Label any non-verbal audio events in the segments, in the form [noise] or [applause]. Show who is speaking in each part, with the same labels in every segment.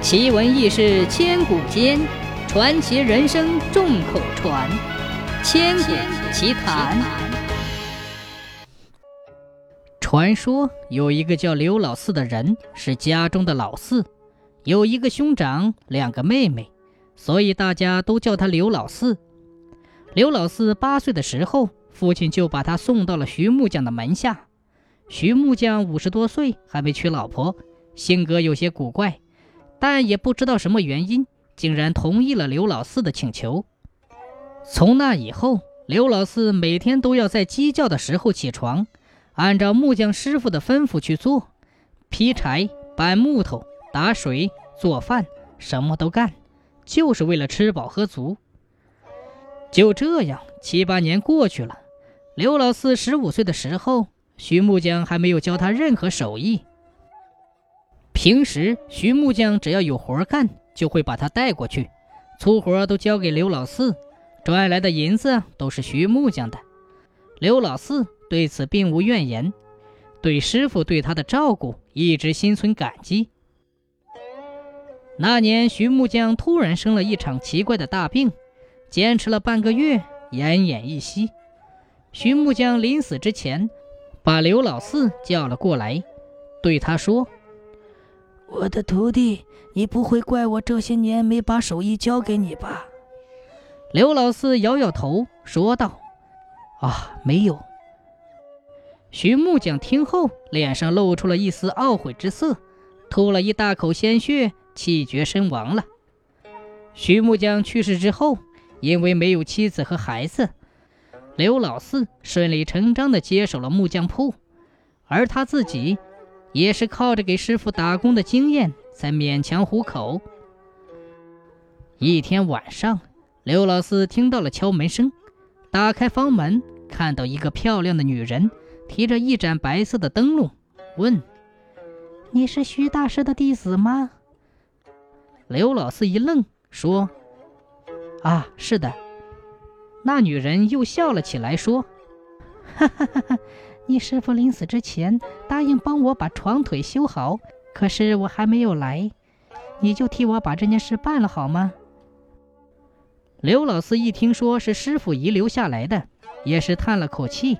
Speaker 1: 奇闻异事千古间，传奇人生众口传。千古奇谈。传说有一个叫刘老四的人，是家中的老四，有一个兄长，两个妹妹，所以大家都叫他刘老四。刘老四八岁的时候，父亲就把他送到了徐木匠的门下。徐木匠五十多岁，还没娶老婆，性格有些古怪。但也不知道什么原因，竟然同意了刘老四的请求。从那以后，刘老四每天都要在鸡叫的时候起床，按照木匠师傅的吩咐去做，劈柴、搬木头、打水、做饭，什么都干，就是为了吃饱喝足。就这样，七八年过去了，刘老四十五岁的时候，徐木匠还没有教他任何手艺。平时徐木匠只要有活干，就会把他带过去，粗活都交给刘老四，赚来的银子都是徐木匠的。刘老四对此并无怨言，对师傅对他的照顾一直心存感激。那年徐木匠突然生了一场奇怪的大病，坚持了半个月，奄奄一息。徐木匠临死之前，把刘老四叫了过来，对他说。
Speaker 2: 我的徒弟，你不会怪我这些年没把手艺教给你吧？
Speaker 1: 刘老四摇摇头，说道：“啊，没有。”徐木匠听后，脸上露出了一丝懊悔之色，吐了一大口鲜血，气绝身亡了。徐木匠去世之后，因为没有妻子和孩子，刘老四顺理成章地接手了木匠铺，而他自己。也是靠着给师傅打工的经验，才勉强糊口。一天晚上，刘老四听到了敲门声，打开房门，看到一个漂亮的女人提着一盏白色的灯笼，问：“
Speaker 2: 你是徐大师的弟子吗？”
Speaker 1: 刘老四一愣，说：“啊，是的。”那女人又笑了起来，说：“ [laughs]
Speaker 2: 哈哈哈哈。”你师傅临死之前答应帮我把床腿修好，可是我还没有来，你就替我把这件事办了好吗？
Speaker 1: 刘老四一听说是师傅遗留下来的，也是叹了口气，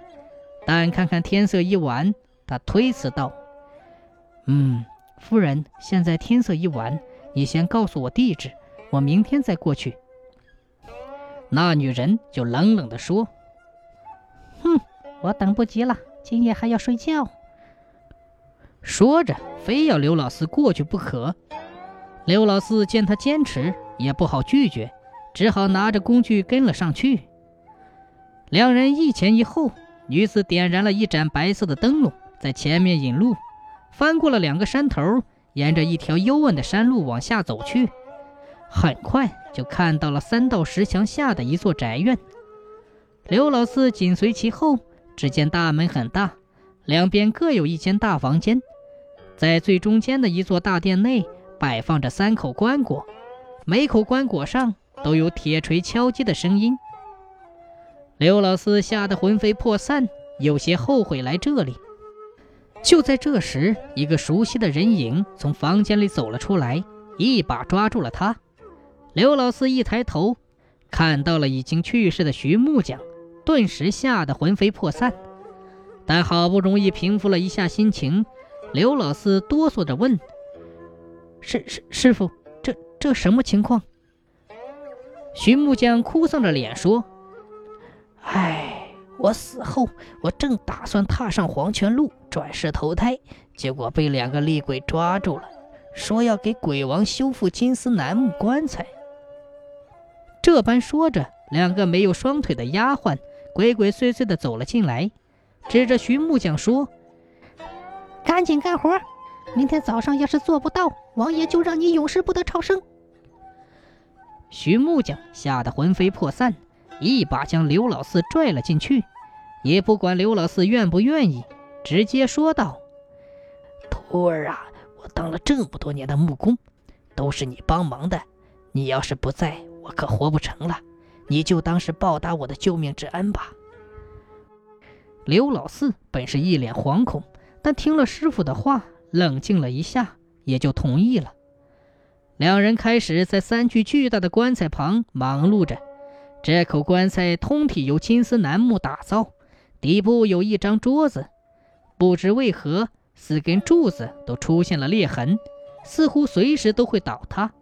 Speaker 1: 但看看天色已晚，他推辞道：“嗯，夫人，现在天色已晚，你先告诉我地址，我明天再过去。”那女人就冷冷地说：“
Speaker 2: 哼，我等不及了。”今夜还要睡觉，
Speaker 1: 说着非要刘老四过去不可。刘老四见他坚持，也不好拒绝，只好拿着工具跟了上去。两人一前一后，女子点燃了一盏白色的灯笼，在前面引路，翻过了两个山头，沿着一条幽暗的山路往下走去。很快就看到了三道石墙下的一座宅院，刘老四紧随其后。只见大门很大，两边各有一间大房间，在最中间的一座大殿内摆放着三口棺椁，每口棺椁上都有铁锤敲击的声音。刘老四吓得魂飞魄散，有些后悔来这里。就在这时，一个熟悉的人影从房间里走了出来，一把抓住了他。刘老四一抬头，看到了已经去世的徐木匠。顿时吓得魂飞魄散，但好不容易平复了一下心情，刘老四哆嗦着问：“师师师傅，这这什么情况？”徐木匠哭丧着脸说：“
Speaker 2: 唉，我死后，我正打算踏上黄泉路转世投胎，结果被两个厉鬼抓住了，说要给鬼王修复金丝楠木棺材。”
Speaker 1: 这般说着，两个没有双腿的丫鬟。鬼鬼祟祟地走了进来，指着徐木匠说：“
Speaker 2: 赶紧干活，明天早上要是做不到，王爷就让你永世不得超生。”
Speaker 1: 徐木匠吓得魂飞魄散，一把将刘老四拽了进去，也不管刘老四愿不愿意，直接说道：“
Speaker 2: 徒儿啊，我当了这么多年的木工，都是你帮忙的，你要是不在，我可活不成了。”你就当是报答我的救命之恩吧。
Speaker 1: 刘老四本是一脸惶恐，但听了师傅的话，冷静了一下，也就同意了。两人开始在三具巨大的棺材旁忙碌着。这口棺材通体由金丝楠木打造，底部有一张桌子，不知为何，四根柱子都出现了裂痕，似乎随时都会倒塌。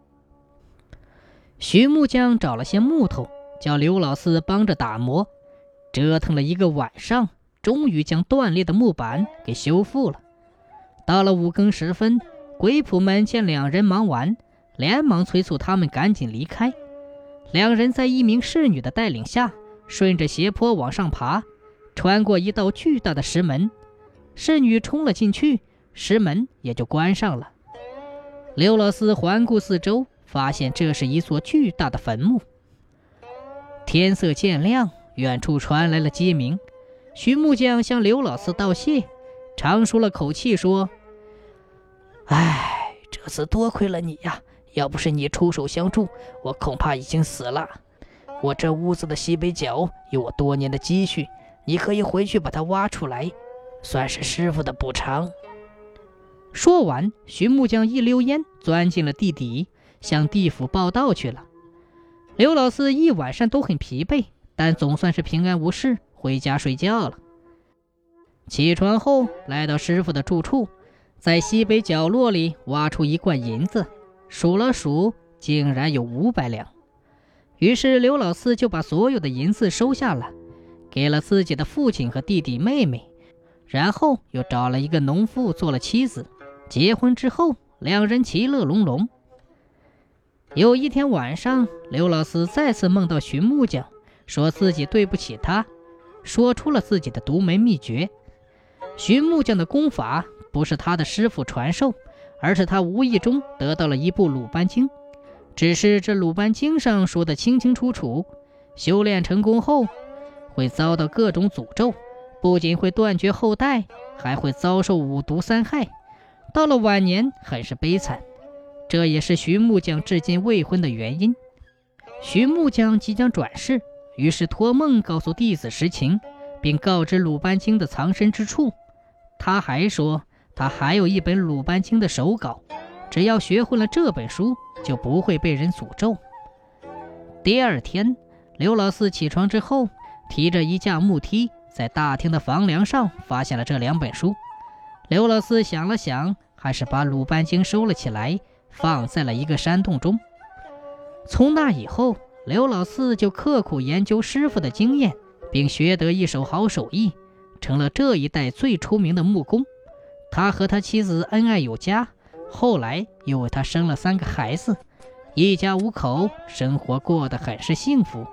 Speaker 1: 徐木匠找了些木头，叫刘老四帮着打磨，折腾了一个晚上，终于将断裂的木板给修复了。到了五更时分，鬼仆们见两人忙完，连忙催促他们赶紧离开。两人在一名侍女的带领下，顺着斜坡往上爬，穿过一道巨大的石门。侍女冲了进去，石门也就关上了。刘老四环顾四周，发现这是一座巨大的坟墓。天色渐亮，远处传来了鸡鸣。徐木匠向刘老四道谢，长舒了口气说：“
Speaker 2: 哎，这次多亏了你呀。”要不是你出手相助，我恐怕已经死了。我这屋子的西北角有我多年的积蓄，你可以回去把它挖出来，算是师傅的补偿。
Speaker 1: 说完，徐木匠一溜烟钻进了地底，向地府报道去了。刘老四一晚上都很疲惫，但总算是平安无事，回家睡觉了。起床后，来到师傅的住处，在西北角落里挖出一罐银子。数了数，竟然有五百两。于是刘老四就把所有的银子收下了，给了自己的父亲和弟弟妹妹，然后又找了一个农妇做了妻子。结婚之后，两人其乐融融。有一天晚上，刘老四再次梦到寻木匠，说自己对不起他，说出了自己的独门秘诀。寻木匠的功法不是他的师傅传授。而是他无意中得到了一部《鲁班经》，只是这《鲁班经》上说的清清楚楚，修炼成功后会遭到各种诅咒，不仅会断绝后代，还会遭受五毒三害，到了晚年很是悲惨。这也是徐木匠至今未婚的原因。徐木匠即将转世，于是托梦告诉弟子实情，并告知《鲁班经》的藏身之处。他还说。他还有一本《鲁班经》的手稿，只要学会了这本书，就不会被人诅咒。第二天，刘老四起床之后，提着一架木梯，在大厅的房梁上发现了这两本书。刘老四想了想，还是把《鲁班经》收了起来，放在了一个山洞中。从那以后，刘老四就刻苦研究师傅的经验，并学得一手好手艺，成了这一代最出名的木工。他和他妻子恩爱有加，后来又为他生了三个孩子，一家五口生活过得很是幸福。